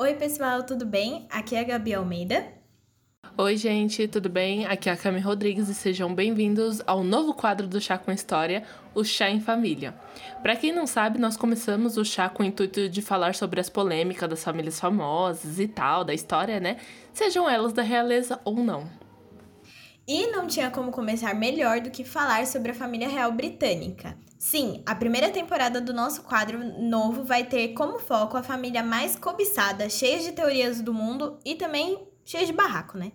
Oi, pessoal, tudo bem? Aqui é a Gabi Almeida. Oi, gente, tudo bem? Aqui é a Cami Rodrigues e sejam bem-vindos ao novo quadro do Chá com História, o Chá em Família. Para quem não sabe, nós começamos o chá com o intuito de falar sobre as polêmicas das famílias famosas e tal, da história, né? Sejam elas da realeza ou não. E não tinha como começar melhor do que falar sobre a família real britânica. Sim, a primeira temporada do nosso quadro novo vai ter como foco a família mais cobiçada, cheia de teorias do mundo e também cheia de barraco, né?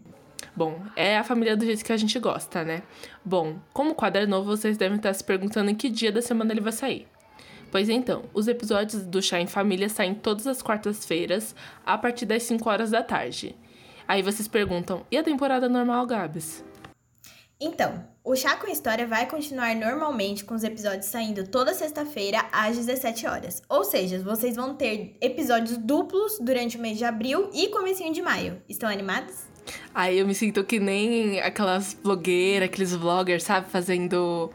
Bom, é a família do jeito que a gente gosta, né? Bom, como o quadro é novo, vocês devem estar se perguntando em que dia da semana ele vai sair. Pois então, os episódios do Chá em Família saem todas as quartas-feiras, a partir das 5 horas da tarde. Aí vocês perguntam, e a temporada normal, Gabs? Então, o Chá com História vai continuar normalmente com os episódios saindo toda sexta-feira às 17 horas. Ou seja, vocês vão ter episódios duplos durante o mês de abril e comecinho de maio. Estão animados? Aí eu me sinto que nem aquelas blogueiras, aqueles vloggers, sabe, fazendo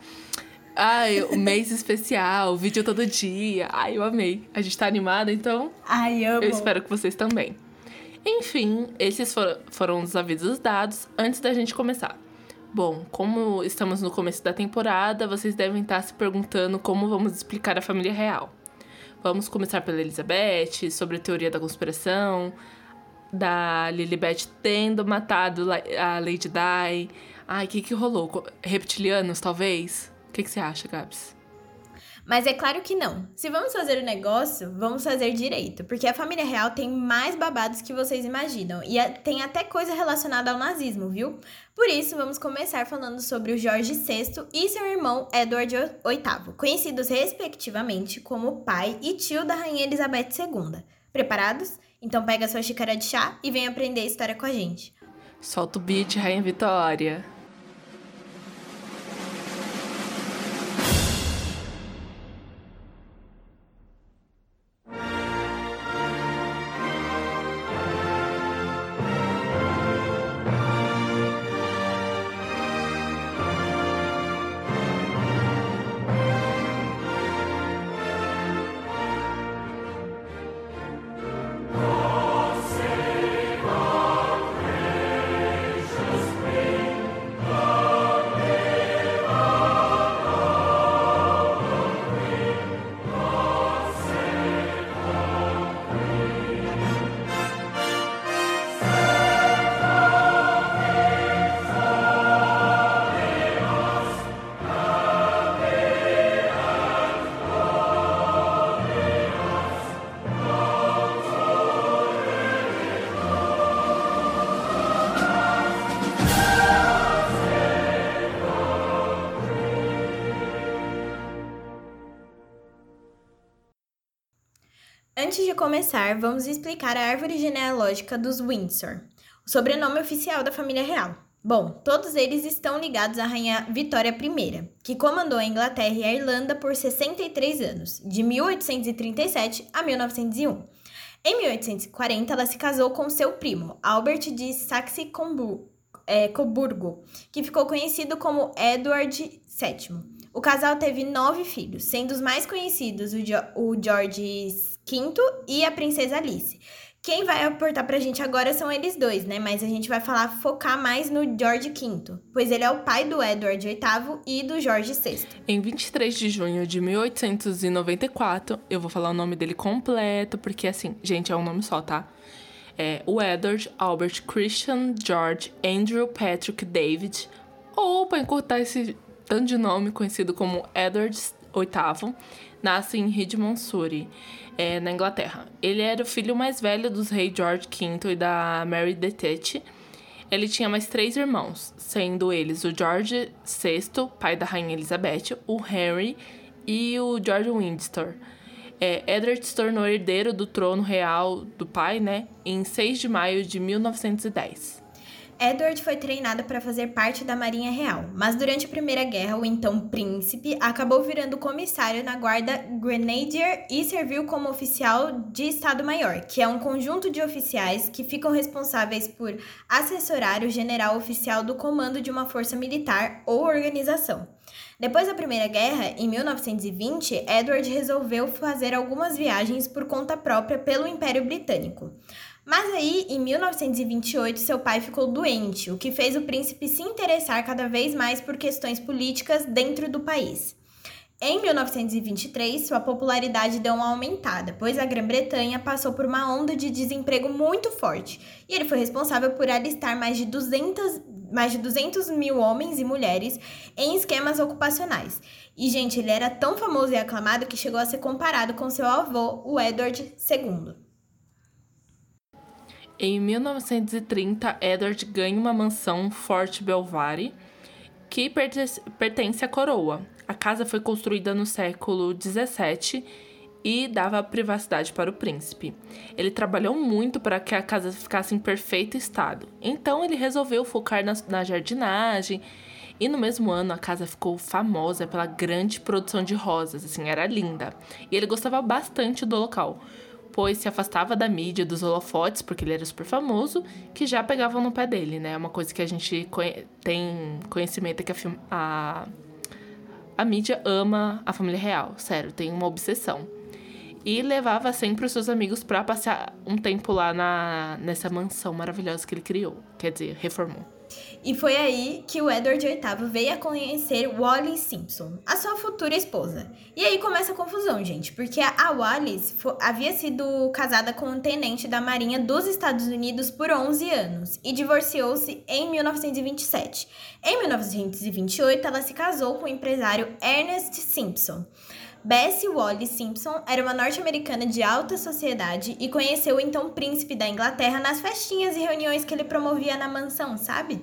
Ai, o mês especial, vídeo todo dia. Ai, eu amei. A gente tá animada, então. Ai, amo. Eu espero que vocês também. Enfim, esses foram, foram os avisos dados antes da gente começar. Bom, como estamos no começo da temporada, vocês devem estar se perguntando como vamos explicar a família real. Vamos começar pela Elizabeth, sobre a teoria da conspiração, da Lilibet tendo matado a Lady Di. Ai, o que, que rolou? Reptilianos, talvez? O que, que você acha, Gabs? Mas é claro que não. Se vamos fazer o negócio, vamos fazer direito. Porque a família real tem mais babados que vocês imaginam. E tem até coisa relacionada ao nazismo, viu? Por isso, vamos começar falando sobre o Jorge VI e seu irmão Edward VIII, conhecidos respectivamente como pai e tio da Rainha Elizabeth II. Preparados? Então pega sua xícara de chá e vem aprender a história com a gente. Solta o beat, Rainha Vitória. Antes de começar, vamos explicar a árvore genealógica dos Windsor, o sobrenome oficial da família real. Bom, todos eles estão ligados à rainha Vitória I, que comandou a Inglaterra e a Irlanda por 63 anos, de 1837 a 1901. Em 1840, ela se casou com seu primo, Albert de Saxe-Coburgo, é, que ficou conhecido como Edward VII. O casal teve nove filhos, sendo os mais conhecidos o, o George V e a Princesa Alice. Quem vai aportar pra gente agora são eles dois, né? Mas a gente vai falar, focar mais no George V, pois ele é o pai do Edward VIII e do George VI. Em 23 de junho de 1894, eu vou falar o nome dele completo, porque assim, gente, é um nome só, tá? É o Edward Albert Christian George Andrew Patrick David, ou para encurtar esse tanto de nome conhecido como Edward VIII, nasce em Surrey é, na Inglaterra. Ele era o filho mais velho dos reis George V e da Mary de Tete. Ele tinha mais três irmãos, sendo eles o George VI, pai da rainha Elizabeth, o Henry e o George Windsor. É, Edward se tornou herdeiro do trono real do pai, né, em 6 de maio de 1910. Edward foi treinado para fazer parte da Marinha Real, mas durante a Primeira Guerra, o então príncipe acabou virando comissário na Guarda Grenadier e serviu como oficial de Estado-Maior, que é um conjunto de oficiais que ficam responsáveis por assessorar o general oficial do comando de uma força militar ou organização. Depois da Primeira Guerra, em 1920, Edward resolveu fazer algumas viagens por conta própria pelo Império Britânico. Mas aí, em 1928, seu pai ficou doente, o que fez o príncipe se interessar cada vez mais por questões políticas dentro do país. Em 1923, sua popularidade deu uma aumentada, pois a Grã-Bretanha passou por uma onda de desemprego muito forte, e ele foi responsável por alistar mais de 200, mais de 200 mil homens e mulheres em esquemas ocupacionais. E, gente, ele era tão famoso e aclamado que chegou a ser comparado com seu avô, o Edward II. Em 1930, Edward ganha uma mansão Fort Belvoir, que pertence à coroa. A casa foi construída no século 17 e dava privacidade para o príncipe. Ele trabalhou muito para que a casa ficasse em perfeito estado. Então ele resolveu focar na, na jardinagem e no mesmo ano a casa ficou famosa pela grande produção de rosas, assim, era linda. E ele gostava bastante do local depois se afastava da mídia, dos holofotes, porque ele era super famoso, que já pegavam no pé dele, né? É uma coisa que a gente conhe tem conhecimento que a, a, a mídia ama a família real, sério, tem uma obsessão. E levava sempre os seus amigos para passar um tempo lá na, nessa mansão maravilhosa que ele criou, quer dizer, reformou. E foi aí que o Edward VIII veio a conhecer Wallis Simpson, a sua futura esposa. E aí começa a confusão, gente, porque a Wallis havia sido casada com um tenente da Marinha dos Estados Unidos por 11 anos e divorciou-se em 1927. Em 1928, ela se casou com o empresário Ernest Simpson. Bessie Wallis Simpson era uma norte-americana de alta sociedade e conheceu o então príncipe da Inglaterra nas festinhas e reuniões que ele promovia na mansão, sabe?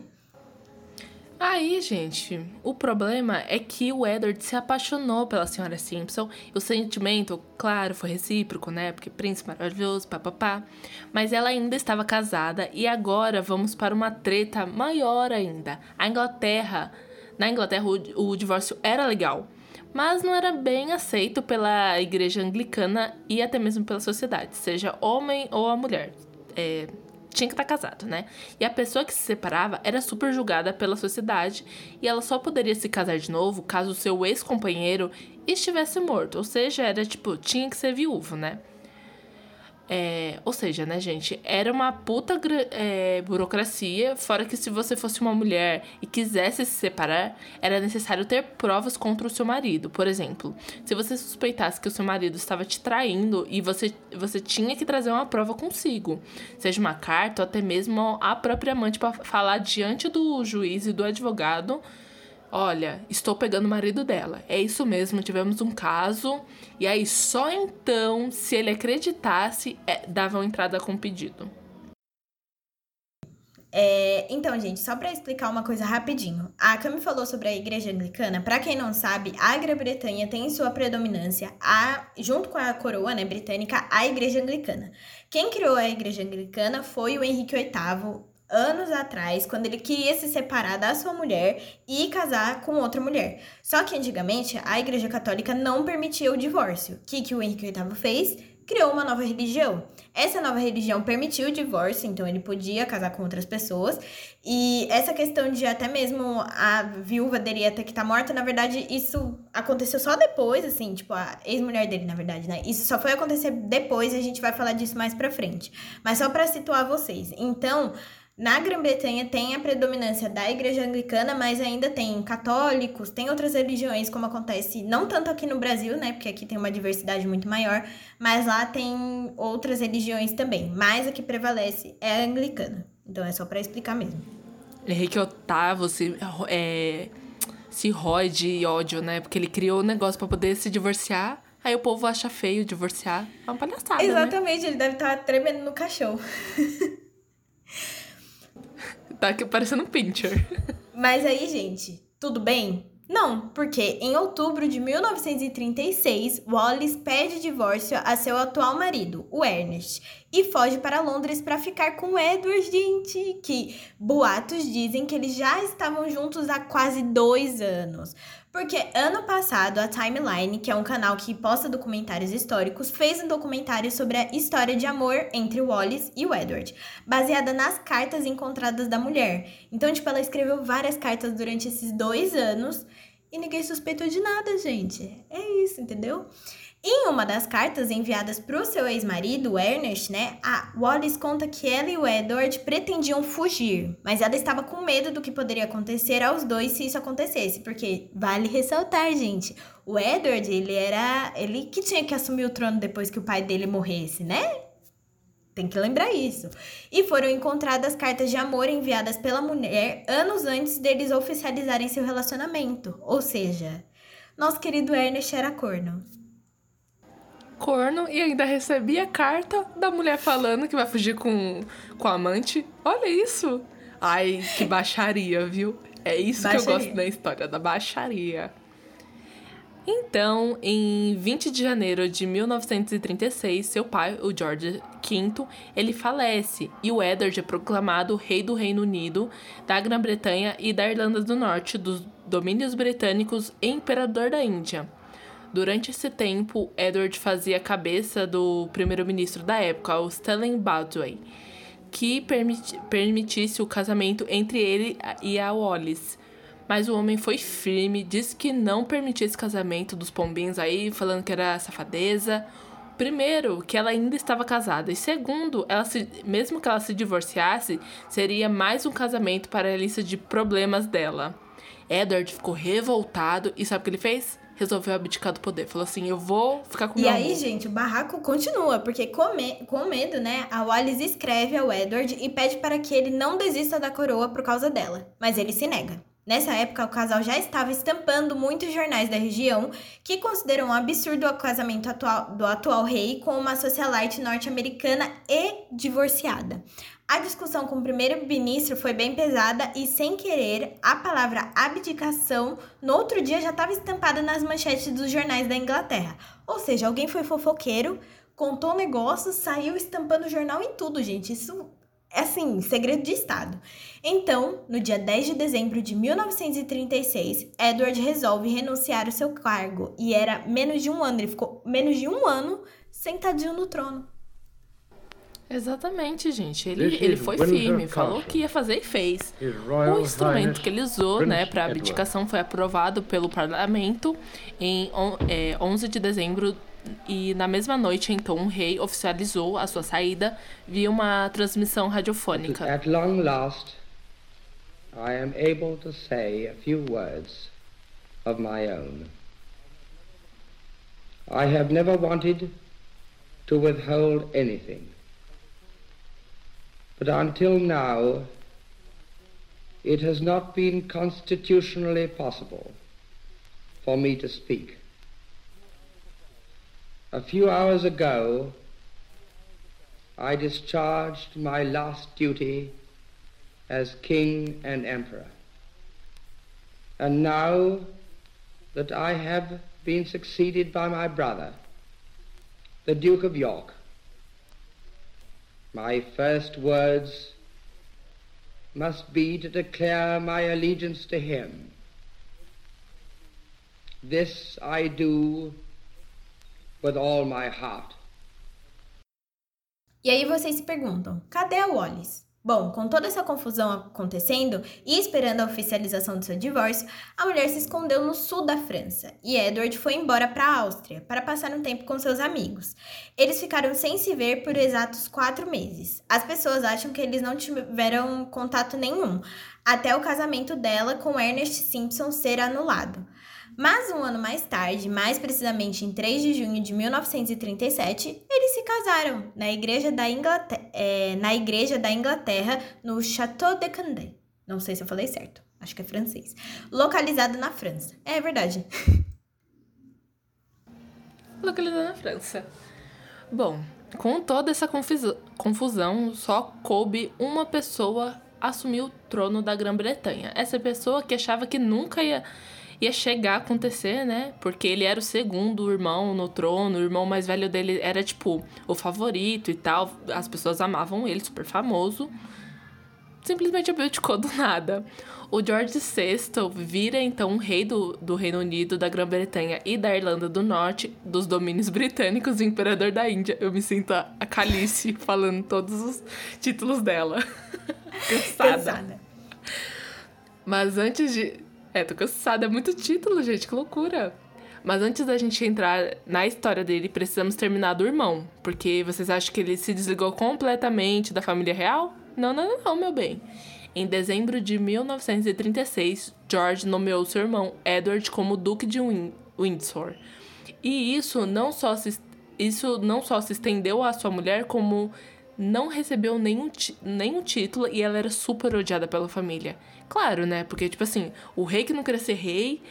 Aí, gente, o problema é que o Edward se apaixonou pela senhora Simpson. O sentimento, claro, foi recíproco, né? Porque príncipe maravilhoso, papapá. Mas ela ainda estava casada e agora vamos para uma treta maior ainda. A Inglaterra, na Inglaterra o, o divórcio era legal, mas não era bem aceito pela igreja anglicana e até mesmo pela sociedade, seja homem ou a mulher. É, tinha que estar tá casado, né? E a pessoa que se separava era super julgada pela sociedade e ela só poderia se casar de novo caso o seu ex-companheiro estivesse morto. Ou seja, era tipo, tinha que ser viúvo, né? É, ou seja, né, gente, era uma puta é, burocracia, fora que se você fosse uma mulher e quisesse se separar, era necessário ter provas contra o seu marido. Por exemplo, se você suspeitasse que o seu marido estava te traindo e você, você tinha que trazer uma prova consigo, seja uma carta ou até mesmo a própria amante para falar diante do juiz e do advogado Olha, estou pegando o marido dela. É isso mesmo, tivemos um caso. E aí, só então, se ele acreditasse, é, davam entrada com o pedido. É, então, gente, só para explicar uma coisa rapidinho. A Cami falou sobre a igreja anglicana. Para quem não sabe, a Grã-Bretanha tem sua predominância, a, junto com a coroa né, britânica, a igreja anglicana. Quem criou a igreja anglicana foi o Henrique VIII, anos atrás, quando ele queria se separar da sua mulher e casar com outra mulher. Só que antigamente a Igreja Católica não permitia o divórcio. O que, que o Henrique VIII fez? Criou uma nova religião. Essa nova religião permitiu o divórcio, então ele podia casar com outras pessoas. E essa questão de até mesmo a viúva dele ter que estar tá morta, na verdade, isso aconteceu só depois, assim, tipo, a ex-mulher dele, na verdade, né? Isso só foi acontecer depois e a gente vai falar disso mais pra frente. Mas só para situar vocês. Então, na Grã-Bretanha tem a predominância da igreja anglicana, mas ainda tem católicos, tem outras religiões, como acontece não tanto aqui no Brasil, né? Porque aqui tem uma diversidade muito maior, mas lá tem outras religiões também. Mas a que prevalece é a anglicana. Então é só para explicar mesmo. Henrique Otávio se, é, se rói de ódio, né? Porque ele criou o um negócio para poder se divorciar. Aí o povo acha feio divorciar. É uma palhaçada. Né? Exatamente, né? ele deve estar tremendo no cachorro. Tá aqui parecendo um pincher. Mas aí, gente, tudo bem? Não, porque em outubro de 1936, Wallace pede divórcio a seu atual marido, o Ernest, e foge para Londres para ficar com Edward, gente, que boatos dizem que eles já estavam juntos há quase dois anos. Porque ano passado a Timeline, que é um canal que posta documentários históricos, fez um documentário sobre a história de amor entre o Wallace e o Edward, baseada nas cartas encontradas da mulher. Então, tipo, ela escreveu várias cartas durante esses dois anos e ninguém suspeitou de nada, gente. É isso, entendeu? Em uma das cartas enviadas para o seu ex-marido, Ernest, né, a Wallace conta que ela e o Edward pretendiam fugir, mas ela estava com medo do que poderia acontecer aos dois se isso acontecesse, porque vale ressaltar, gente, o Edward, ele era ele que tinha que assumir o trono depois que o pai dele morresse, né? Tem que lembrar isso. E foram encontradas cartas de amor enviadas pela mulher anos antes deles oficializarem seu relacionamento. Ou seja, nosso querido Ernest era corno corno e ainda recebia carta da mulher falando que vai fugir com, com a amante. Olha isso! Ai, que baixaria, viu? É isso baixaria. que eu gosto da história, da baixaria. Então, em 20 de janeiro de 1936, seu pai, o George V, ele falece e o Edward é proclamado rei do Reino Unido, da Grã-Bretanha e da Irlanda do Norte, dos domínios britânicos e imperador da Índia. Durante esse tempo, Edward fazia a cabeça do primeiro-ministro da época, o Stanley Baldwin, que permiti permitisse o casamento entre ele e a Wallis. Mas o homem foi firme, disse que não permitia esse casamento dos pombinhos aí, falando que era safadeza. Primeiro, que ela ainda estava casada. E segundo, ela se, mesmo que ela se divorciasse, seria mais um casamento para a lista de problemas dela. Edward ficou revoltado e sabe o que ele fez? Resolveu abdicar do poder. Falou assim: eu vou ficar com E meu aí, amor. gente, o barraco continua, porque com, me com medo, né, a Wallis escreve ao Edward e pede para que ele não desista da coroa por causa dela. Mas ele se nega. Nessa época, o casal já estava estampando muitos jornais da região que consideram um absurdo o casamento atual, do atual rei com uma socialite norte-americana e divorciada. A discussão com o primeiro-ministro foi bem pesada e, sem querer, a palavra abdicação no outro dia já estava estampada nas manchetes dos jornais da Inglaterra. Ou seja, alguém foi fofoqueiro, contou o negócio, saiu estampando o jornal em tudo, gente. Isso é assim, segredo de Estado. Então, no dia 10 de dezembro de 1936, Edward resolve renunciar ao seu cargo e era menos de um ano, ele ficou menos de um ano sentadinho no trono. Exatamente, gente. Ele, ele foi firme, falou que ia fazer e fez. O instrumento que ele usou né, para abdicação foi aprovado pelo parlamento em é, 11 de dezembro e na mesma noite, então, o rei oficializou a sua saída via uma transmissão radiofônica. At long last, I am able to say a few words of my own. I have never wanted to withhold anything. But until now, it has not been constitutionally possible for me to speak. A few hours ago, I discharged my last duty as king and emperor. And now that I have been succeeded by my brother, the Duke of York, my first words must be to declare my allegiance to him. This I do with all my heart. E aí vocês se perguntam, cadê a Wallace? Bom, com toda essa confusão acontecendo e esperando a oficialização do seu divórcio, a mulher se escondeu no sul da França e Edward foi embora para a Áustria para passar um tempo com seus amigos. Eles ficaram sem se ver por exatos quatro meses. As pessoas acham que eles não tiveram contato nenhum, até o casamento dela com Ernest Simpson ser anulado. Mas um ano mais tarde, mais precisamente em 3 de junho de 1937, eles se casaram na igreja da Inglaterra, é, na igreja da Inglaterra no Château de Candé. Não sei se eu falei certo, acho que é francês. Localizado na França. É verdade. Localizado na França. Bom, com toda essa confusão, só coube uma pessoa assumir o trono da Grã-Bretanha. Essa pessoa que achava que nunca ia ia chegar a acontecer, né? Porque ele era o segundo irmão no trono, o irmão mais velho dele era, tipo, o favorito e tal. As pessoas amavam ele, super famoso. Simplesmente abdicou do nada. O George VI vira então um rei do, do Reino Unido, da Grã-Bretanha e da Irlanda do Norte, dos domínios britânicos e imperador da Índia. Eu me sinto a Calice falando todos os títulos dela. Cansada. Cansada. Mas antes de. É, tô cansada. É muito título, gente. Que loucura. Mas antes da gente entrar na história dele, precisamos terminar do irmão. Porque vocês acham que ele se desligou completamente da família real? Não, não, não, meu bem. Em dezembro de 1936, George nomeou seu irmão Edward como Duque de Windsor. E isso não só se, isso não só se estendeu à sua mulher, como não recebeu nenhum, nenhum título e ela era super odiada pela família. Claro, né? Porque, tipo assim, o rei que não queria ser rei,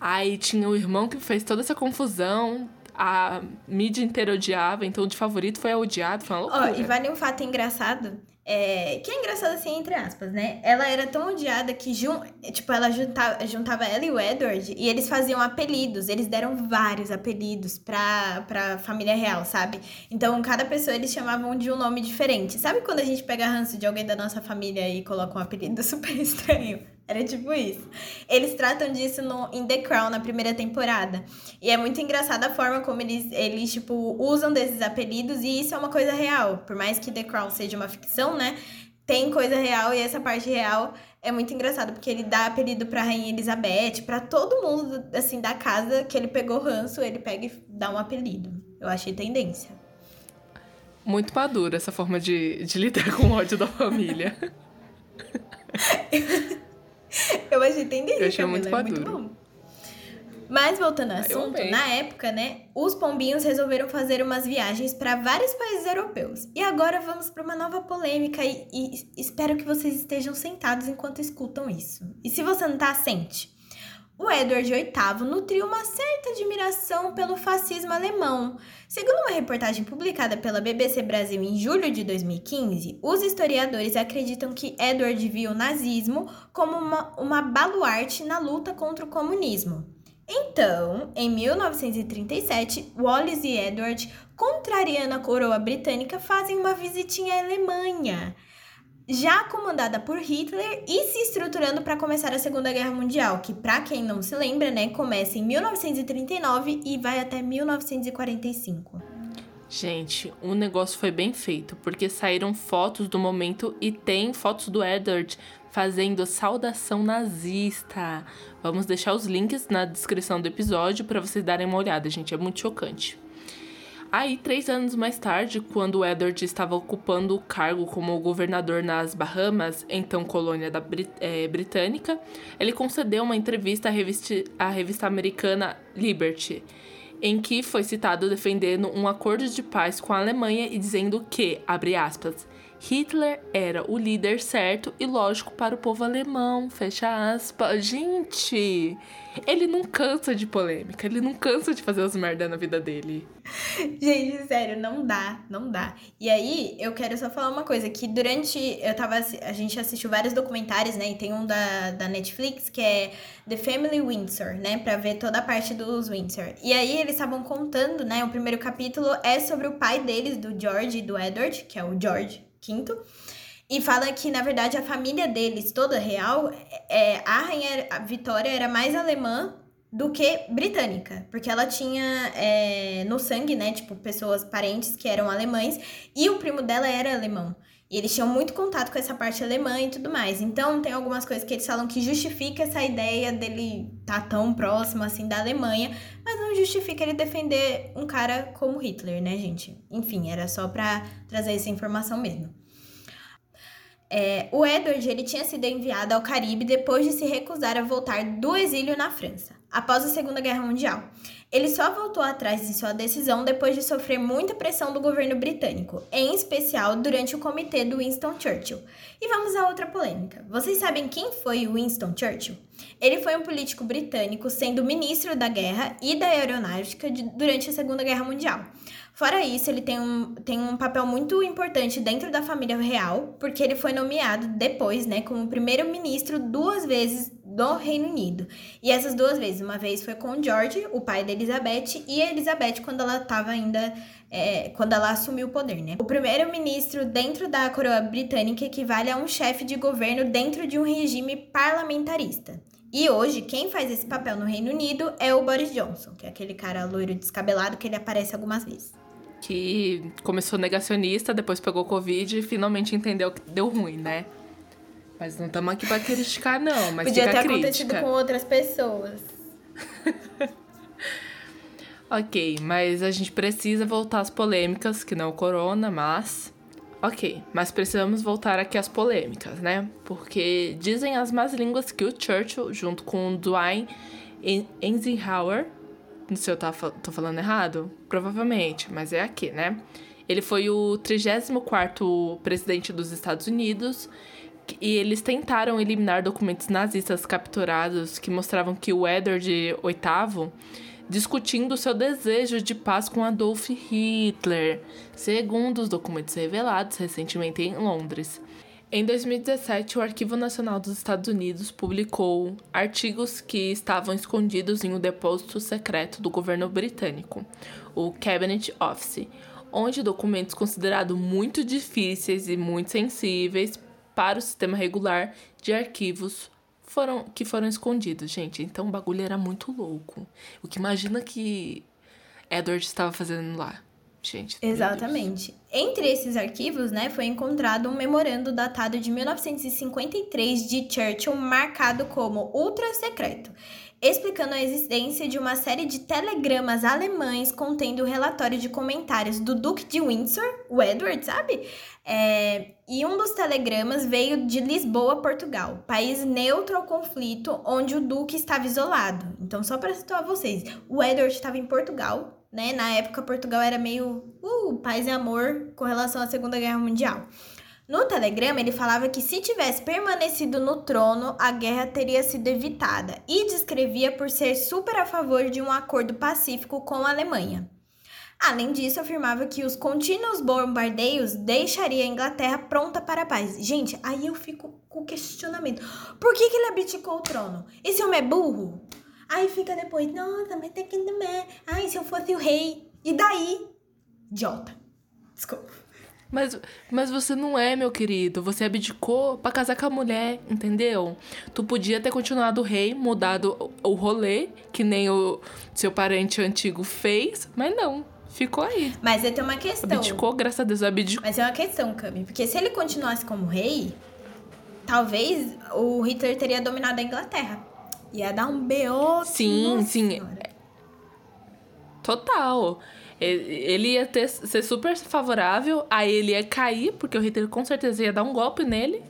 aí tinha o irmão que fez toda essa confusão, a mídia inteira odiava, então de favorito foi a odiado, foi uma loucura. Oh, e vale um fato engraçado é, que é engraçado assim, entre aspas, né? Ela era tão odiada que, jun, tipo, ela juntava, juntava ela e o Edward e eles faziam apelidos. Eles deram vários apelidos pra, pra família real, sabe? Então, cada pessoa eles chamavam de um nome diferente. Sabe quando a gente pega ranço de alguém da nossa família e coloca um apelido super estranho? Era tipo isso. Eles tratam disso no, em The Crown, na primeira temporada. E é muito engraçada a forma como eles, eles, tipo, usam desses apelidos. E isso é uma coisa real. Por mais que The Crown seja uma ficção, né? Tem coisa real e essa parte real é muito engraçado. Porque ele dá apelido pra Rainha Elizabeth, para todo mundo, assim, da casa que ele pegou ranço, ele pega e dá um apelido. Eu achei tendência. Muito madura essa forma de, de lidar com o ódio da família. Eu achei tendência. Eu achei muito é. Muito bom. Mas voltando ao assunto, na época, né, os pombinhos resolveram fazer umas viagens para vários países europeus. E agora vamos para uma nova polêmica e, e, espero que vocês estejam sentados enquanto escutam isso. E se você não tá, sente o Edward VIII nutriu uma certa admiração pelo fascismo alemão. Segundo uma reportagem publicada pela BBC Brasil em julho de 2015, os historiadores acreditam que Edward viu o nazismo como uma, uma baluarte na luta contra o comunismo. Então, em 1937, Wallace e Edward, contrariando a coroa britânica, fazem uma visitinha à Alemanha já comandada por Hitler e se estruturando para começar a Segunda Guerra Mundial, que para quem não se lembra, né, começa em 1939 e vai até 1945. Gente, o negócio foi bem feito, porque saíram fotos do momento e tem fotos do Edward fazendo saudação nazista. Vamos deixar os links na descrição do episódio para vocês darem uma olhada, gente, é muito chocante. Aí, três anos mais tarde, quando Edward estava ocupando o cargo como governador nas Bahamas, então colônia da Brit é, britânica, ele concedeu uma entrevista à revista, à revista americana Liberty, em que foi citado defendendo um acordo de paz com a Alemanha e dizendo que, abre aspas, Hitler era o líder certo e lógico para o povo alemão. Fecha aspas. Gente, ele não cansa de polêmica, ele não cansa de fazer as merda na vida dele. Gente, sério, não dá, não dá. E aí, eu quero só falar uma coisa, que durante. Eu tava. A gente assistiu vários documentários, né? E tem um da, da Netflix que é The Family Windsor, né? Pra ver toda a parte dos Windsor. E aí eles estavam contando, né? O primeiro capítulo é sobre o pai deles, do George e do Edward, que é o George quinto. E fala que, na verdade, a família deles, toda real, é, a rainha Vitória era mais alemã do que britânica. Porque ela tinha é, no sangue, né, tipo, pessoas, parentes que eram alemães. E o primo dela era alemão. E eles tinham muito contato com essa parte alemã e tudo mais. Então, tem algumas coisas que eles falam que justifica essa ideia dele estar tá tão próximo, assim, da Alemanha. Mas não justifica ele defender um cara como Hitler, né, gente? Enfim, era só pra trazer essa informação mesmo. É, o Edward ele tinha sido enviado ao Caribe depois de se recusar a voltar do exílio na França, após a Segunda Guerra Mundial. Ele só voltou atrás de sua decisão depois de sofrer muita pressão do governo britânico, em especial durante o comitê do Winston Churchill. E vamos a outra polêmica. Vocês sabem quem foi Winston Churchill? Ele foi um político britânico, sendo ministro da guerra e da aeronáutica de, durante a Segunda Guerra Mundial. Fora isso, ele tem um, tem um papel muito importante dentro da família real, porque ele foi nomeado depois, né, como primeiro-ministro duas vezes do Reino Unido. E essas duas vezes, uma vez foi com George, o pai da Elizabeth, e a Elizabeth quando ela estava ainda é, quando ela assumiu o poder, né? O primeiro-ministro dentro da coroa britânica equivale a um chefe de governo dentro de um regime parlamentarista. E hoje, quem faz esse papel no Reino Unido é o Boris Johnson, que é aquele cara loiro descabelado que ele aparece algumas vezes. Que começou negacionista, depois pegou Covid e finalmente entendeu que deu ruim, né? Mas não estamos aqui pra criticar, não. Mas Podia ter acontecido com outras pessoas. Ok, mas a gente precisa voltar às polêmicas, que não o corona, mas. Ok, mas precisamos voltar aqui às polêmicas, né? Porque dizem as más línguas que o Churchill, junto com o Dwight Eisenhower, não sei se eu tá, tô falando errado, provavelmente, mas é aqui, né? Ele foi o 34º presidente dos Estados Unidos e eles tentaram eliminar documentos nazistas capturados que mostravam que o Edward VIII discutindo seu desejo de paz com Adolf Hitler, segundo os documentos revelados recentemente em Londres. Em 2017, o Arquivo Nacional dos Estados Unidos publicou artigos que estavam escondidos em um depósito secreto do governo britânico, o Cabinet Office, onde documentos considerados muito difíceis e muito sensíveis para o sistema regular de arquivos foram que foram escondidos, gente. Então o bagulho era muito louco. O que imagina que Edward estava fazendo lá. Gente. Exatamente. Entre esses arquivos, né, foi encontrado um memorando datado de 1953 de Churchill marcado como ultra secreto explicando a existência de uma série de telegramas alemães contendo relatório de comentários do Duque de Windsor, o Edward, sabe? É, e um dos telegramas veio de Lisboa, Portugal, país neutro ao conflito, onde o Duque estava isolado. Então, só para situar vocês, o Edward estava em Portugal, né? Na época, Portugal era meio uh, paz e amor com relação à Segunda Guerra Mundial. No telegrama, ele falava que se tivesse permanecido no trono, a guerra teria sido evitada e descrevia por ser super a favor de um acordo pacífico com a Alemanha. Além disso, afirmava que os contínuos bombardeios deixariam a Inglaterra pronta para a paz. Gente, aí eu fico com questionamento. Por que, que ele abdicou o trono? Esse homem é burro? Aí fica depois, nossa, mas tem que... Ai, se eu fosse o rei. E daí? Idiota. Desculpa. Mas, mas você não é, meu querido. Você abdicou pra casar com a mulher, entendeu? Tu podia ter continuado rei, mudado o rolê, que nem o seu parente antigo fez, mas não. Ficou aí. Mas tem uma questão. Abdicou, graças a Deus, abdicou. Mas é uma questão, Cami. Porque se ele continuasse como rei, talvez o Hitler teria dominado a Inglaterra. Ia dar um B.O. Sim, sim. Senhora. Total. Ele ia ter, ser super favorável, aí ele ia cair, porque o Hitler com certeza ia dar um golpe nele.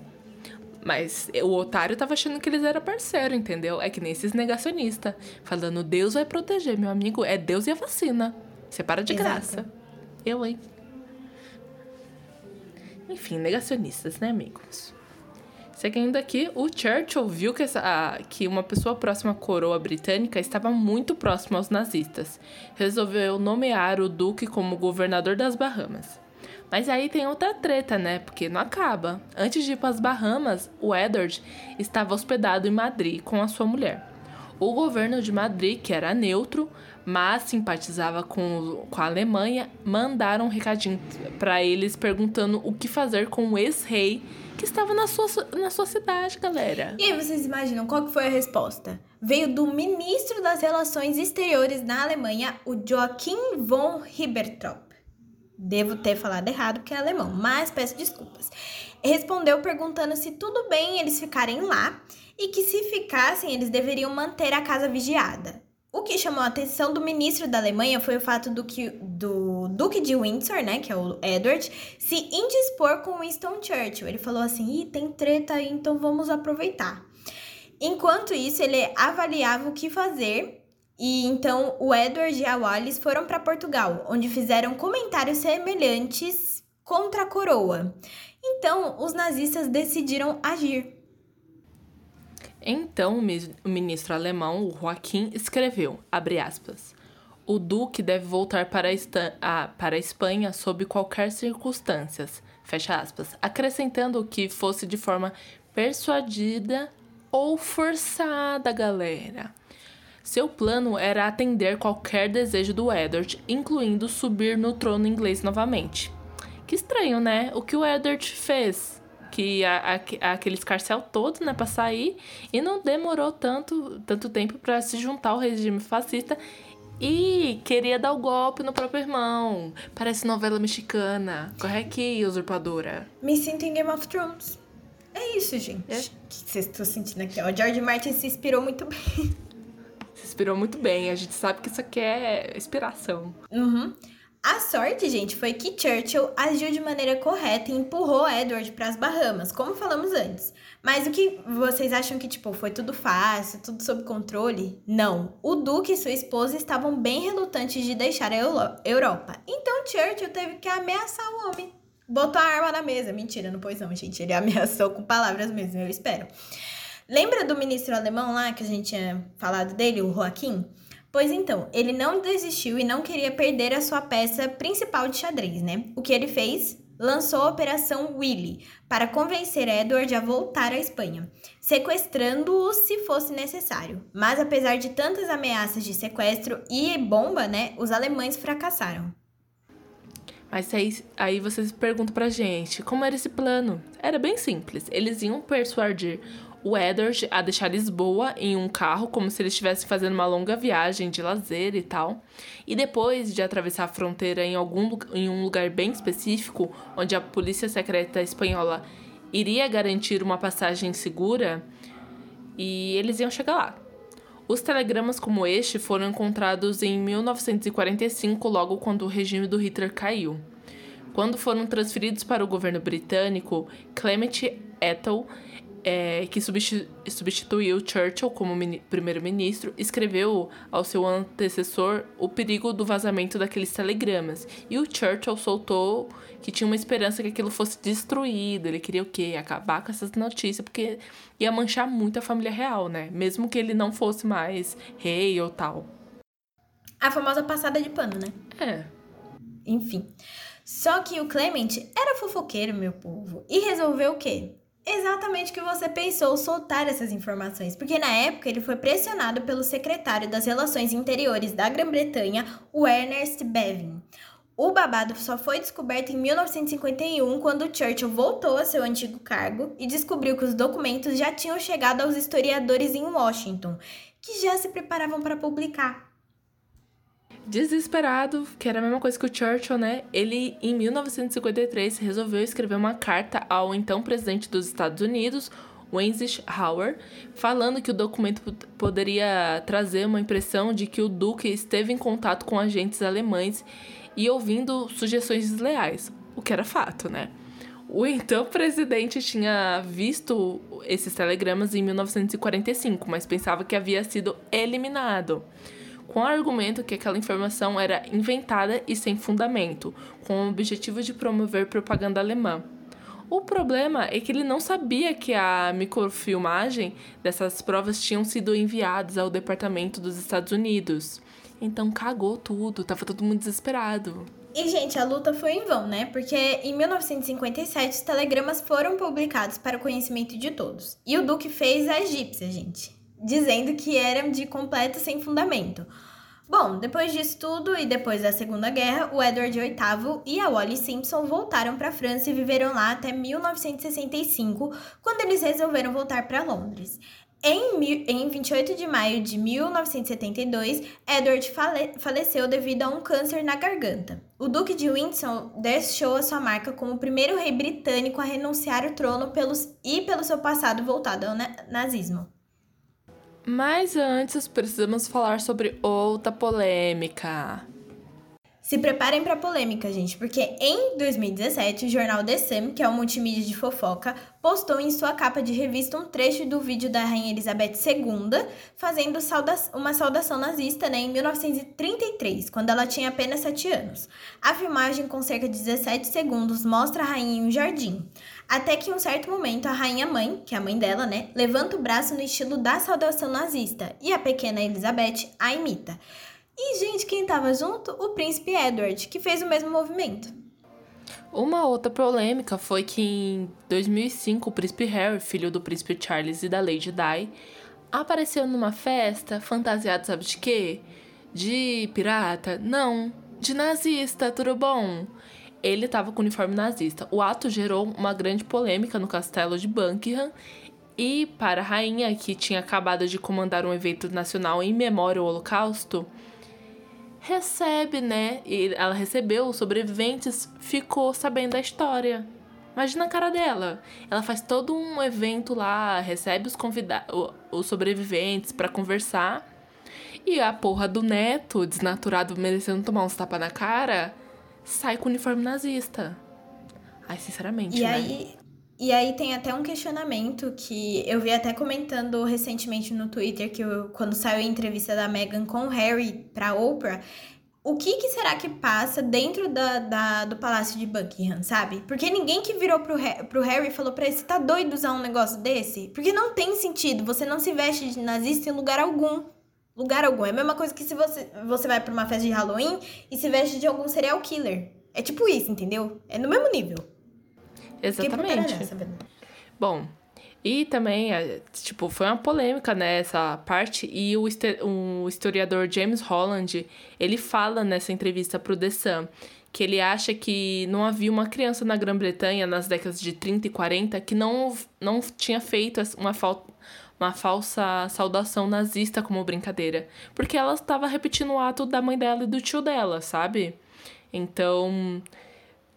Mas o otário tava achando que eles eram parceiro, entendeu? É que nem esses negacionistas. Falando, Deus vai proteger, meu amigo. É Deus e a vacina. Você para de Exato. graça. Eu, hein? Enfim, negacionistas, né, amigos? Seguindo aqui, o Churchill viu que, essa, que uma pessoa próxima à coroa britânica estava muito próxima aos nazistas. Resolveu nomear o Duque como governador das Bahamas. Mas aí tem outra treta, né? Porque não acaba. Antes de ir para as Bahamas, o Edward estava hospedado em Madrid com a sua mulher. O governo de Madrid, que era neutro, mas simpatizava com, com a Alemanha, mandaram um recadinho para eles perguntando o que fazer com o ex-rei que estava na sua, na sua cidade, galera. E aí vocês imaginam qual que foi a resposta? Veio do ministro das Relações Exteriores na Alemanha, o Joachim von Ribbentrop. Devo ter falado errado porque é alemão, mas peço desculpas. Respondeu perguntando se tudo bem eles ficarem lá e que se ficassem eles deveriam manter a casa vigiada. O que chamou a atenção do ministro da Alemanha foi o fato do que do Duque de Windsor, né, que é o Edward, se indispor com Winston Churchill. Ele falou assim: Ih, tem treta aí, então vamos aproveitar. Enquanto isso, ele avaliava o que fazer e então o Edward e a Wallis foram para Portugal, onde fizeram comentários semelhantes contra a coroa. Então, os nazistas decidiram agir. Então, o ministro alemão, Joaquim, escreveu, aspas, o duque deve voltar para a, para a Espanha sob qualquer circunstâncias, fecha aspas, acrescentando que fosse de forma persuadida ou forçada, galera. Seu plano era atender qualquer desejo do Edward, incluindo subir no trono inglês novamente. Que estranho, né? O que o Edward fez? Que a, a, aquele escarcel todo, né, pra sair, e não demorou tanto, tanto tempo para se juntar ao regime fascista e queria dar o golpe no próprio irmão. Parece novela mexicana. Corre aqui, usurpadora. Me sinto em Game of Thrones. É isso, gente. É. O que vocês estão sentindo aqui? O George Martin se inspirou muito bem. Se inspirou muito bem. A gente sabe que isso aqui é inspiração. Uhum. A sorte, gente, foi que Churchill agiu de maneira correta e empurrou Edward para as Bahamas, como falamos antes. Mas o que vocês acham que tipo foi tudo fácil, tudo sob controle? Não. O duque e sua esposa estavam bem relutantes de deixar a Europa. Então Churchill teve que ameaçar o homem. Botou a arma na mesa. Mentira, não pôs não, gente. Ele ameaçou com palavras mesmo, eu espero. Lembra do ministro alemão lá que a gente tinha falado dele, o Joaquim? Pois então, ele não desistiu e não queria perder a sua peça principal de xadrez, né? O que ele fez? Lançou a Operação Willy para convencer Edward a voltar à Espanha, sequestrando-o se fosse necessário. Mas apesar de tantas ameaças de sequestro e bomba, né, os alemães fracassaram. Mas aí, aí vocês perguntam pra gente, como era esse plano? Era bem simples. Eles iam persuadir o Edward a deixar Lisboa em um carro, como se ele estivesse fazendo uma longa viagem de lazer e tal. E depois de atravessar a fronteira em, algum, em um lugar bem específico, onde a polícia secreta espanhola iria garantir uma passagem segura, e eles iam chegar lá. Os telegramas como este foram encontrados em 1945, logo quando o regime do Hitler caiu. Quando foram transferidos para o governo britânico, Clement Ethel é, que substituiu Churchill como primeiro-ministro, escreveu ao seu antecessor o perigo do vazamento daqueles telegramas. E o Churchill soltou que tinha uma esperança que aquilo fosse destruído. Ele queria o quê? Acabar com essas notícias, porque ia manchar muito a família real, né? Mesmo que ele não fosse mais rei ou tal. A famosa passada de pano, né? É. Enfim. Só que o Clement era fofoqueiro, meu povo, e resolveu o quê? Exatamente o que você pensou soltar essas informações, porque na época ele foi pressionado pelo secretário das Relações Interiores da Grã-Bretanha, o Ernest Bevin. O babado só foi descoberto em 1951, quando Churchill voltou a seu antigo cargo e descobriu que os documentos já tinham chegado aos historiadores em Washington, que já se preparavam para publicar desesperado, que era a mesma coisa que o Churchill, né? Ele, em 1953, resolveu escrever uma carta ao então presidente dos Estados Unidos, Wenzel Howard, falando que o documento poderia trazer uma impressão de que o Duque esteve em contato com agentes alemães e ouvindo sugestões desleais, o que era fato, né? O então presidente tinha visto esses telegramas em 1945, mas pensava que havia sido eliminado com o argumento que aquela informação era inventada e sem fundamento, com o objetivo de promover propaganda alemã. O problema é que ele não sabia que a microfilmagem dessas provas tinham sido enviadas ao Departamento dos Estados Unidos. Então cagou tudo, tava todo mundo desesperado. E, gente, a luta foi em vão, né? Porque em 1957 os telegramas foram publicados para o conhecimento de todos. E o Duque fez a egípcia, gente dizendo que eram de completo sem fundamento. Bom, depois disso tudo e depois da Segunda Guerra, o Edward VIII e a Wally Simpson voltaram para a França e viveram lá até 1965, quando eles resolveram voltar para Londres. Em, em 28 de maio de 1972, Edward fale, faleceu devido a um câncer na garganta. O Duque de Windsor deixou a sua marca como o primeiro rei britânico a renunciar ao trono pelos, e pelo seu passado voltado ao nazismo. Mas antes precisamos falar sobre outra polêmica. Se preparem para polêmica, gente, porque em 2017 o jornal The Sun, que é um multimídia de fofoca, postou em sua capa de revista um trecho do vídeo da Rainha Elizabeth II fazendo sauda uma saudação nazista né, em 1933, quando ela tinha apenas 7 anos. A filmagem, com cerca de 17 segundos, mostra a rainha em um jardim. Até que em um certo momento a rainha mãe, que é a mãe dela, né, levanta o braço no estilo da saudação nazista e a pequena Elizabeth a imita. E, gente, quem tava junto? O príncipe Edward, que fez o mesmo movimento. Uma outra polêmica foi que em 2005 o príncipe Harry, filho do príncipe Charles e da Lady Di, apareceu numa festa fantasiado, sabe de quê? De pirata? Não, de nazista, tudo bom? Ele estava com uniforme nazista. O ato gerou uma grande polêmica no castelo de Buckingham e para a rainha, que tinha acabado de comandar um evento nacional em memória ao Holocausto, recebe, né? E ela recebeu, os sobreviventes ficou sabendo da história. Imagina a cara dela. Ela faz todo um evento lá, recebe os convidados, os sobreviventes para conversar. E a porra do neto, desnaturado, merecendo tomar uns tapas na cara, sai com o uniforme nazista. Ai, sinceramente, e né? Aí, e aí tem até um questionamento que eu vi até comentando recentemente no Twitter, que eu, quando saiu a entrevista da Meghan com o Harry pra Oprah, o que, que será que passa dentro da, da, do Palácio de Buckingham, sabe? Porque ninguém que virou pro, pro Harry e falou pra ele, você tá doido usar um negócio desse? Porque não tem sentido, você não se veste de nazista em lugar algum. Lugar algum. É a mesma coisa que se você, você vai pra uma festa de Halloween e se veste de algum serial killer. É tipo isso, entendeu? É no mesmo nível. Exatamente. Bom, e também, é, tipo, foi uma polêmica nessa né, parte e o, o historiador James Holland, ele fala nessa entrevista pro The Sun que ele acha que não havia uma criança na Grã-Bretanha nas décadas de 30 e 40 que não, não tinha feito uma, fal uma falsa saudação nazista como brincadeira. Porque ela estava repetindo o ato da mãe dela e do tio dela, sabe? Então,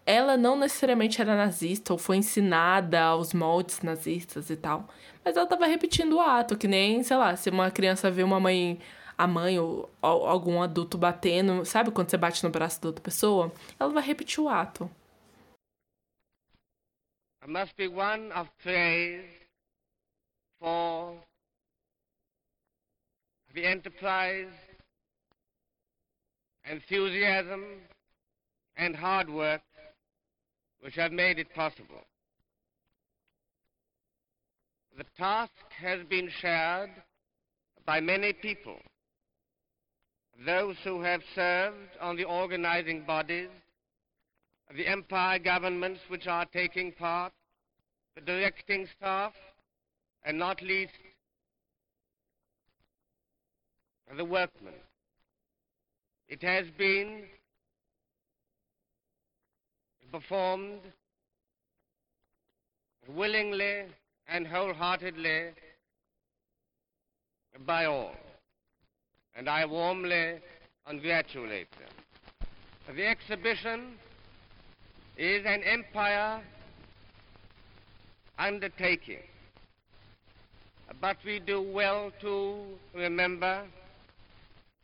ela não necessariamente era nazista ou foi ensinada aos moldes nazistas e tal, mas ela tava repetindo o ato, que nem, sei lá, se uma criança vê uma mãe, a mãe ou, algum adulto batendo, sabe quando você bate no braço da outra pessoa? Ela vai repetir o ato. It must be one of praise for the enterprise, enthusiasm, and hard work which have made it possible. The task has been shared by many people. Those who have served on the organizing bodies, the empire governments which are taking part, the directing staff, and not least the workmen. It has been performed willingly and wholeheartedly by all, and I warmly congratulate them. The exhibition is an empire undertaking, but we do well to remember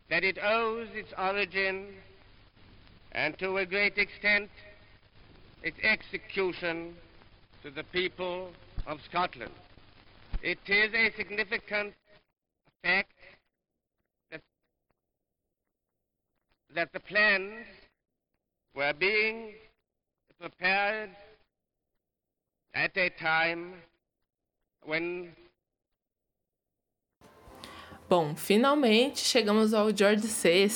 that it owes its origin and to a great extent its execution to the people of Scotland. It is a significant fact that, that the plans were being prepared at a time when Bom, finalmente chegamos ao George VI,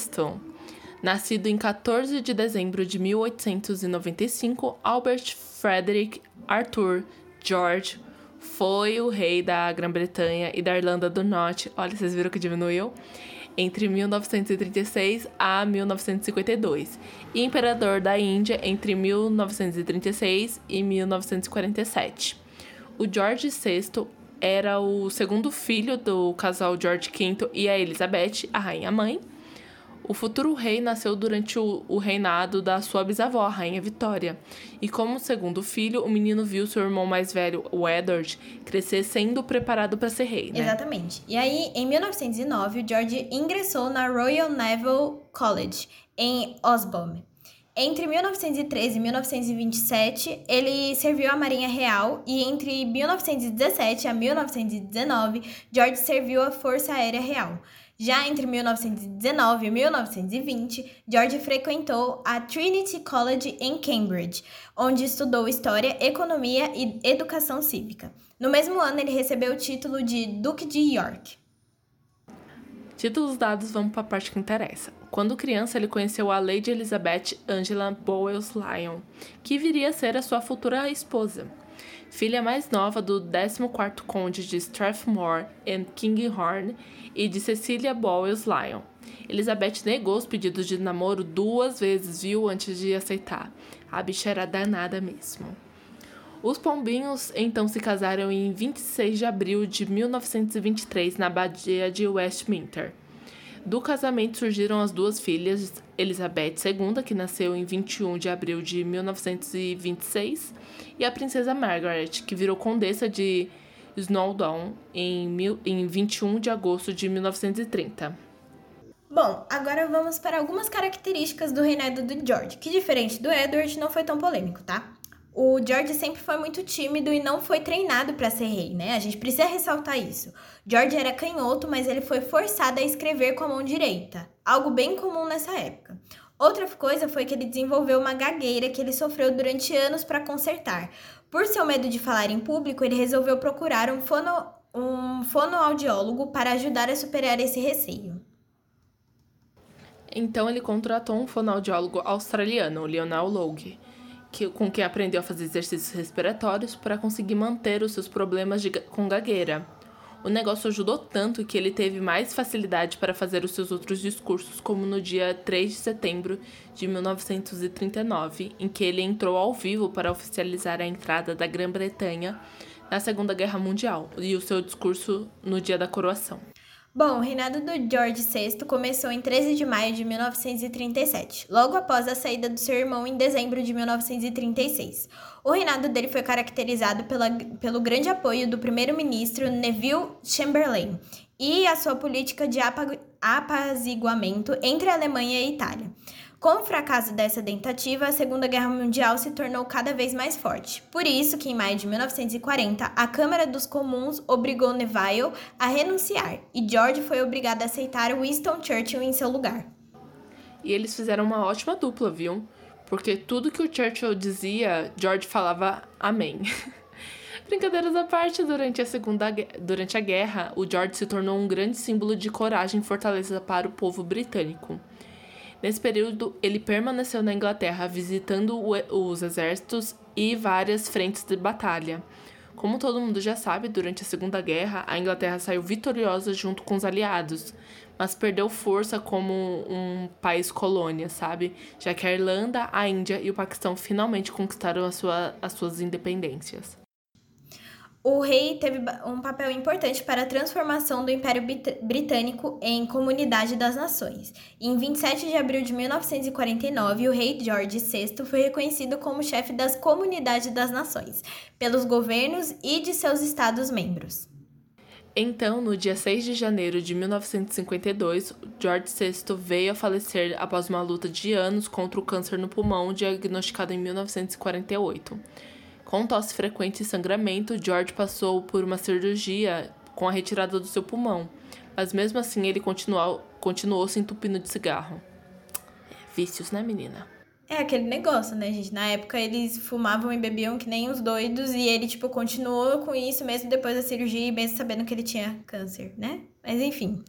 Nascido em 14 de dezembro de 1895, Albert Frederick Arthur George foi o rei da Grã-Bretanha e da Irlanda do Norte. Olha, vocês viram que diminuiu? Entre 1936 a 1952 e imperador da Índia entre 1936 e 1947. O George VI era o segundo filho do casal George V e a Elizabeth, a rainha mãe, o futuro rei nasceu durante o, o, reinado da sua bisavó, a Rainha Vitória. E como segundo filho, o menino viu seu irmão mais velho, o Edward, crescer sendo preparado para ser rei, né? Exatamente. E aí, em 1909, o George ingressou na Royal Naval College, em Osborne. Entre 1913 e 1927, ele serviu a Marinha Real e entre 1917 a 1919, George serviu a Força Aérea Real. Já entre 1919 e 1920, George frequentou a Trinity College em Cambridge, onde estudou História, Economia e Educação Cívica. No mesmo ano, ele recebeu o título de Duque de York. Títulos dados, vamos para a parte que interessa. Quando criança, ele conheceu a Lady Elizabeth Angela Bowles Lyon, que viria a ser a sua futura esposa. Filha mais nova do 14º Conde de Strathmore and Kinghorn e de Cecilia Bowles Lyon. Elizabeth negou os pedidos de namoro duas vezes, viu, antes de aceitar. A bicha era danada mesmo. Os pombinhos então se casaram em 26 de abril de 1923 na abadia de Westminster. Do casamento surgiram as duas filhas, Elizabeth II, que nasceu em 21 de abril de 1926, e a princesa Margaret, que virou condessa de Snowdon em, mil, em 21 de agosto de 1930. Bom, agora vamos para algumas características do reinado do George, que diferente do Edward não foi tão polêmico, tá? O George sempre foi muito tímido e não foi treinado para ser rei, né? A gente precisa ressaltar isso. George era canhoto, mas ele foi forçado a escrever com a mão direita, algo bem comum nessa época. Outra coisa foi que ele desenvolveu uma gagueira que ele sofreu durante anos para consertar. Por seu medo de falar em público, ele resolveu procurar um, fono, um fonoaudiólogo para ajudar a superar esse receio. Então ele contratou um fonoaudiólogo australiano, Lionel Logue que, com quem aprendeu a fazer exercícios respiratórios para conseguir manter os seus problemas de, com gagueira. O negócio ajudou tanto que ele teve mais facilidade para fazer os seus outros discursos, como no dia 3 de setembro de 1939, em que ele entrou ao vivo para oficializar a entrada da Grã-Bretanha na Segunda Guerra Mundial, e o seu discurso no dia da coroação. Bom, o reinado do George VI começou em 13 de maio de 1937, logo após a saída do seu irmão em dezembro de 1936. O reinado dele foi caracterizado pela, pelo grande apoio do primeiro-ministro Neville Chamberlain e a sua política de apaziguamento entre a Alemanha e a Itália. Com o fracasso dessa tentativa, a Segunda Guerra Mundial se tornou cada vez mais forte. Por isso que em maio de 1940, a Câmara dos Comuns obrigou Neville a renunciar e George foi obrigado a aceitar Winston Churchill em seu lugar. E eles fizeram uma ótima dupla, viu? Porque tudo que o Churchill dizia, George falava amém. Brincadeiras à parte, durante a segunda durante a guerra, o George se tornou um grande símbolo de coragem e fortaleza para o povo britânico. Nesse período, ele permaneceu na Inglaterra, visitando os exércitos e várias frentes de batalha. Como todo mundo já sabe, durante a Segunda Guerra, a Inglaterra saiu vitoriosa junto com os aliados, mas perdeu força como um país colônia, sabe? Já que a Irlanda, a Índia e o Paquistão finalmente conquistaram sua, as suas independências o rei teve um papel importante para a transformação do Império Britânico em Comunidade das Nações. Em 27 de abril de 1949, o rei George VI foi reconhecido como chefe das Comunidades das Nações, pelos governos e de seus Estados-membros. Então, no dia 6 de janeiro de 1952, George VI veio a falecer após uma luta de anos contra o câncer no pulmão diagnosticado em 1948. Com tosse frequente e sangramento, George passou por uma cirurgia com a retirada do seu pulmão, mas mesmo assim ele continuou, continuou se entupindo de cigarro. Vícios, né, menina? É aquele negócio, né, gente? Na época eles fumavam e bebiam que nem os doidos e ele, tipo, continuou com isso mesmo depois da cirurgia e mesmo sabendo que ele tinha câncer, né? Mas enfim.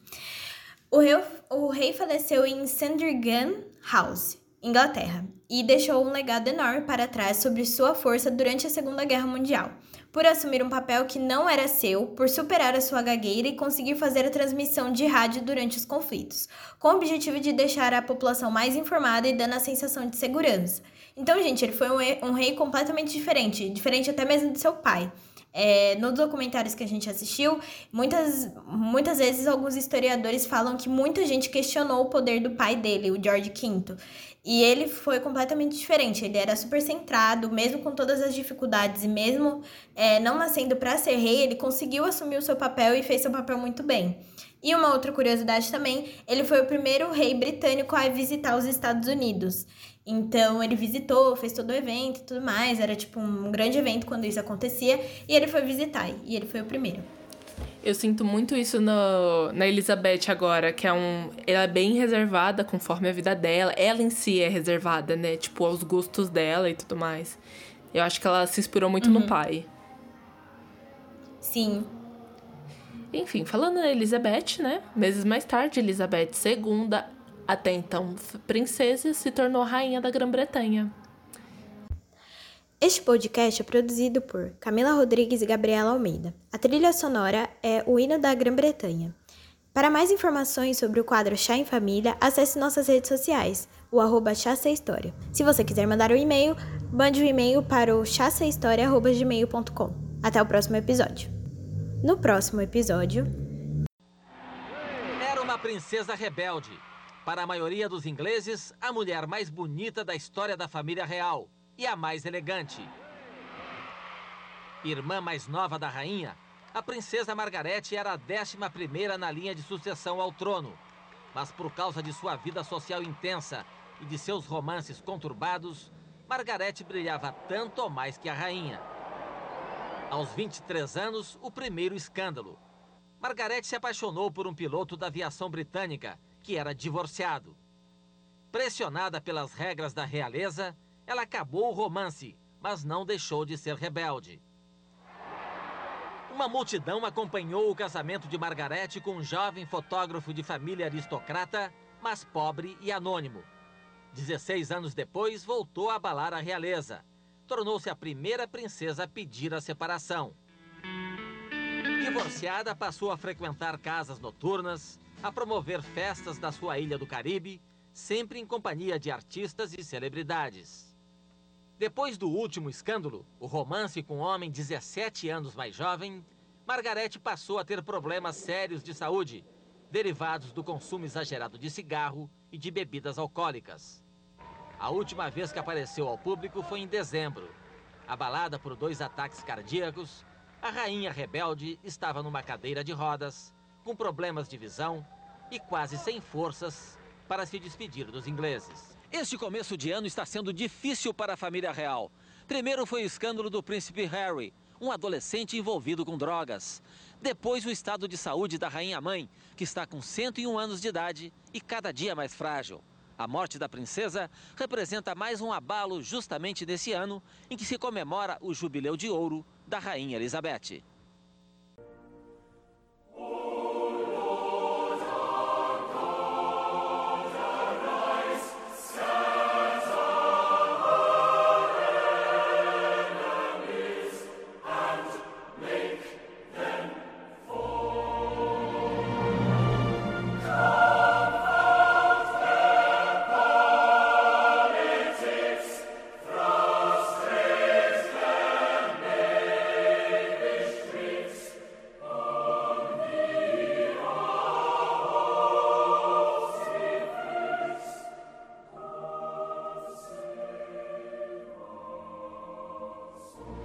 O rei, o rei faleceu em Sandringham House, Inglaterra, e deixou um legado enorme para trás sobre sua força durante a Segunda Guerra Mundial, por assumir um papel que não era seu, por superar a sua gagueira e conseguir fazer a transmissão de rádio durante os conflitos, com o objetivo de deixar a população mais informada e dando a sensação de segurança. Então, gente, ele foi um, rei completamente diferente, diferente até mesmo de seu pai. É, nos documentários que a gente assistiu, muitas, muitas vezes alguns historiadores falam que muita gente questionou o poder do pai dele, o George V. E ele foi completamente diferente. Ele era super centrado, mesmo com todas as dificuldades e mesmo é, não nascendo para ser rei, ele conseguiu assumir o seu papel e fez seu papel muito bem. E uma outra curiosidade também, ele foi o primeiro rei britânico a visitar os Estados Unidos. Então ele visitou, fez todo o evento e tudo mais. Era tipo um grande evento quando isso acontecia. E ele foi visitar, e ele foi o primeiro. Eu sinto muito isso no, na Elizabeth agora, que é um. Ela é bem reservada conforme a vida dela. Ela em si é reservada, né? Tipo, aos gostos dela e tudo mais. Eu acho que ela se inspirou muito uhum. no pai. Sim. Enfim, falando na Elizabeth, né? Meses mais tarde, Elizabeth II Até então princesa, se tornou rainha da Grã-Bretanha. Este podcast é produzido por Camila Rodrigues e Gabriela Almeida. A trilha sonora é O Hino da Grã-Bretanha. Para mais informações sobre o quadro Chá em Família, acesse nossas redes sociais, o arroba História. Se você quiser mandar um e-mail, mande um e-mail para o chassahistoria.gmail.com. Até o próximo episódio. No próximo episódio... Era uma princesa rebelde. Para a maioria dos ingleses, a mulher mais bonita da história da família real e a mais elegante. Irmã mais nova da rainha, a princesa Margarete era a décima primeira na linha de sucessão ao trono. Mas por causa de sua vida social intensa e de seus romances conturbados, Margarete brilhava tanto ou mais que a rainha. Aos 23 anos, o primeiro escândalo. Margarete se apaixonou por um piloto da aviação britânica, que era divorciado. Pressionada pelas regras da realeza, ela acabou o romance, mas não deixou de ser rebelde. Uma multidão acompanhou o casamento de Margarete com um jovem fotógrafo de família aristocrata, mas pobre e anônimo. 16 anos depois, voltou a abalar a realeza. Tornou-se a primeira princesa a pedir a separação. Divorciada, passou a frequentar casas noturnas, a promover festas da sua ilha do Caribe, sempre em companhia de artistas e celebridades. Depois do último escândalo, o romance com um homem 17 anos mais jovem, Margarete passou a ter problemas sérios de saúde, derivados do consumo exagerado de cigarro e de bebidas alcoólicas. A última vez que apareceu ao público foi em dezembro. Abalada por dois ataques cardíacos, a rainha rebelde estava numa cadeira de rodas, com problemas de visão e quase sem forças para se despedir dos ingleses. Este começo de ano está sendo difícil para a família real. Primeiro foi o escândalo do príncipe Harry, um adolescente envolvido com drogas. Depois o estado de saúde da rainha mãe, que está com 101 anos de idade e cada dia mais frágil. A morte da princesa representa mais um abalo justamente nesse ano em que se comemora o jubileu de ouro da rainha Elizabeth.